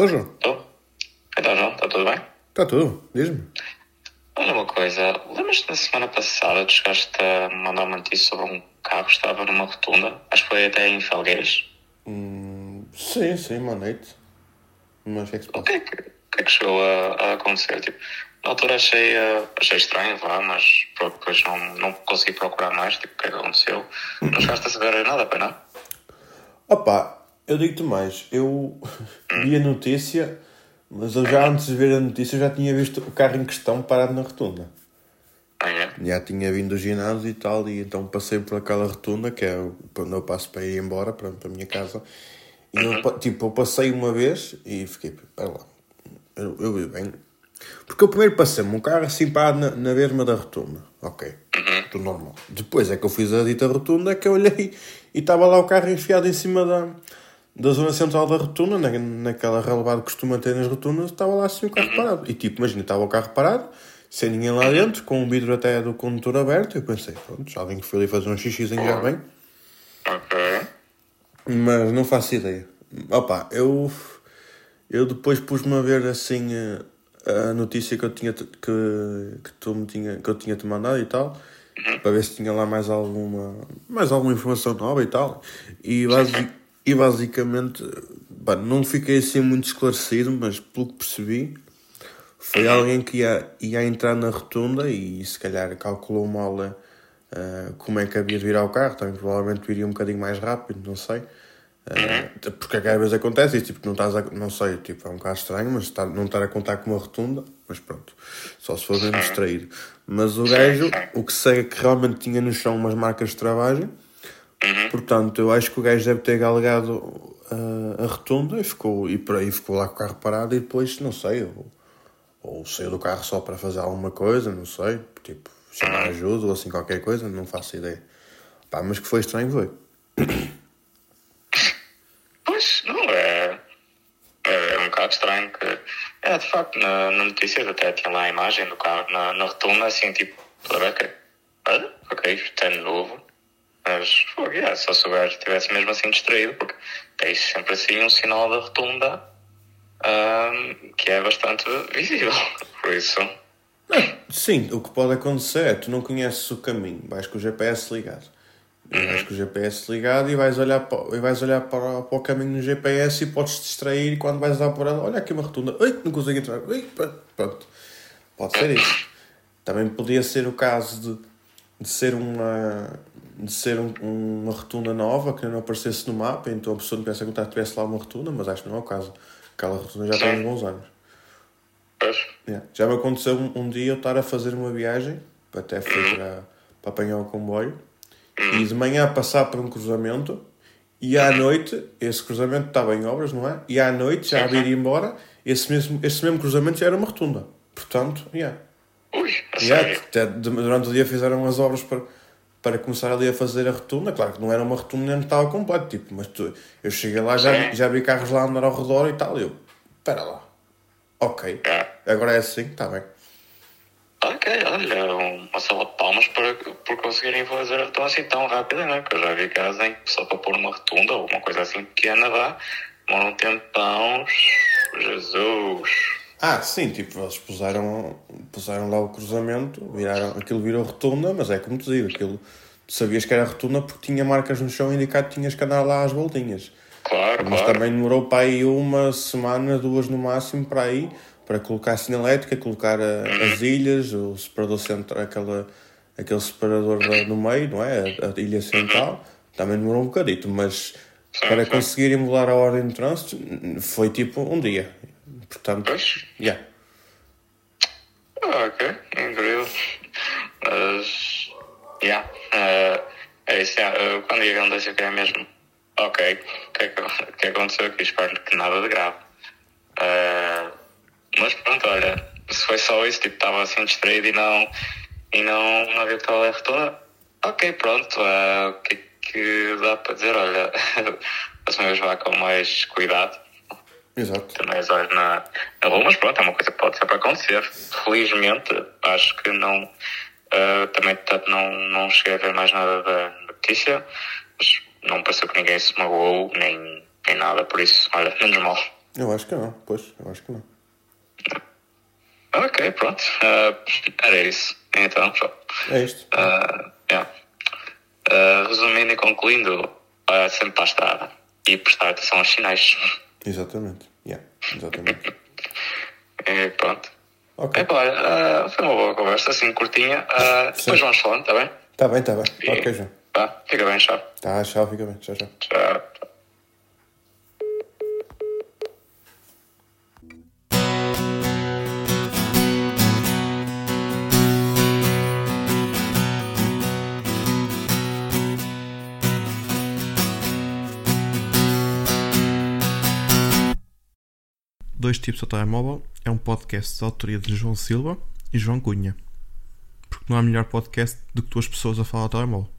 Estou, João. Estou? Então, João, está tudo bem? Está tudo, diz-me. Olha uma coisa, lembras-te da semana passada que chegaste a mandar uma notícia sobre um carro que estava numa rotunda? Acho que foi até em Felgueiras. Hum, sim, sim, manete. Mas o que é que se O que é que, que, é que chegou a, a acontecer? Tipo, na altura achei, eh, achei estranho, vá, mas pronto, depois não, não consegui procurar mais, tipo, o que é que aconteceu. Não chegaste a saber nada, para não? Opa, eu digo-te mais. Eu vi a notícia, mas eu já antes de ver a notícia já tinha visto o carro em questão parado na rotunda. Ah, é? Já tinha vindo do ginásio e tal, e então passei por aquela rotunda, que é quando eu passo para ir embora, para, para a minha casa. E eu, pa- tipo, eu passei uma vez e fiquei, para lá, eu, eu vi bem. Porque eu primeiro passei-me um carro assim parado na, na mesma da rotunda. Ok, tudo normal. Depois é que eu fiz a dita rotunda, é que eu olhei e estava lá o carro enfiado em cima da, da zona central da rotunda, na, naquela relevada que costuma ter nas rotundas, estava lá assim o carro parado. E tipo, imagina, estava o carro parado, sem ninguém lá dentro, com o vidro até do condutor aberto. Eu pensei, pronto, alguém que foi ali fazer um xixizinho já bem. Ok. Mas não faço ideia. Opa, eu, eu depois pus-me a ver assim eh, a notícia que eu tinha que, que, tu me tinha, que eu tinha te mandado e tal, para ver se tinha lá mais alguma, mais alguma informação nova e tal. E, basi e basicamente, não fiquei assim muito esclarecido, mas pelo que percebi, foi alguém que ia, ia entrar na rotunda e se calhar calculou mal eh, como é que havia de virar o carro. Também provavelmente viria um bocadinho mais rápido, não sei. Eh, porque às vezes acontece isso, tipo, não estás a, não sei, tipo, é um bocado estranho, mas está, não estar a contar com uma rotunda, mas pronto, só se for mesmo distraído. Mas o gajo, o que sei é que realmente tinha no chão umas marcas de travagem, portanto, eu acho que o gajo deve ter galgado eh, a rotunda e ficou, e por aí ficou lá com o carro parado e depois, não sei, ou, ou saiu do carro só para fazer alguma coisa, não sei, tipo, chamar ajuda ou assim qualquer coisa, não faço ideia. Pá, mas que foi estranho foi. Pois, não, é, é um bocado estranho que... É, de facto, na, na notícia até tinha lá a imagem do carro na, na rotunda, assim, tipo, toda vez que... Ah, ok, isto é novo. Mas, foi, é, só se o gajo estivesse mesmo assim distraído, porque tens sempre assim um sinal da rotunda ahm, que é bastante visível. Por isso, Sim, o que pode acontecer é tu não conheces o caminho, vais com o GPS ligado. E Vais com o GPS ligado e vais olhar, para, e vais olhar para, para o caminho no GPS e podes te distrair e quando vais dar por ela, olha aqui uma rotunda, ai, não consigo entrar, pá, pronto. Pode ser isso. Também podia ser o caso de, de ser uma de ser um- uma rotunda nova que não aparecesse no mapa, então a pessoa não pensa que tivesse lá uma rotunda, mas acho que não é o caso. Aquela rotunda já tem uns bons anos. Yeah. Já me aconteceu um, um dia eu estar a fazer uma viagem, até fui para, para apanhar o comboio, e de manhã passar por um cruzamento, e à noite, esse cruzamento estava em obras, não é? E à noite, já a vir embora, esse mesmo, esse mesmo cruzamento já era uma rotunda. Portanto, yeah. ui, Yeah, durante o dia fizeram as obras para, para começar ali a fazer a rotunda. Claro que não era uma rotunda, nem estava completo, tipo, mas tu, eu cheguei lá, já, vi- já vi carros lá a andar ao redor e tal, e eu, espera lá, ok, Yeah. agora é assim, está bem. Ok, olha, uma salva de palmas por, por conseguirem fazer tão assim tão rápido, né? Que eu já vi casos em que só para pôr uma rotunda ou uma coisa assim pequena dá, demora um tempão. Jesus! Ah, sim, tipo, eles puseram, puseram lá o cruzamento, viraram, aquilo virou rotunda, mas é como te digo, aquilo, tu sabias que era rotunda porque tinha marcas no chão indicado que tinhas que andar lá às voltinhas. Claro, Mas claro. também demorou para aí uma semana, duas no máximo, para aí, para colocar a sinalética, colocar a- as ilhas, o separador central, aquela, aquele separador no meio, não é? A, a ilha central, também demorou um bocadito, mas para conseguirem mudar a ordem de trânsito foi tipo um dia. Portanto, Pois, yeah. ah, ok, incrível. Mas, yeah, eh, é isso, yeah, eh, quando ia acontece o que é mesmo, ok, o que, é que, o que aconteceu aqui? Espero que nada de grave. Eh, mas pronto, olha, se foi só isso, tipo, estava assim distraído e não, e não, não havia que estava a toda, ok, pronto, o que é que dá para dizer? Olha, as vez vá com mais cuidado Exato. também as horas na, na rua, mas pronto, é uma coisa que pode sempre acontecer. Felizmente, acho que não. ah, também tá- não, não cheguei a ver mais nada da notícia, mas não pareceu que ninguém se magoou, nem, nem nada, por isso, olha, menos mal. Eu acho que não, pois, eu acho que não. Ok, pronto. Uh, era isso. Então, só. É isto. Uh, yeah. uh, resumindo e concluindo, uh, sempre para a estrada e prestar atenção aos sinais. Exatamente. Yeah, exatamente. e pronto. Ok. É claro, foi uma boa conversa, assim, curtinha. Uh, depois vamos falando, está bem? Tá bem, tá bem. E- Ok, João. Tá, fica bem, tchau. Tá, tchau, fica bem. Tchau, tchau. Tchau. Dois Tipos ao Telemóvel é um podcast de autoria de João Silva e João Cunha. Porque não há melhor podcast do que duas pessoas a falar ao telemóvel.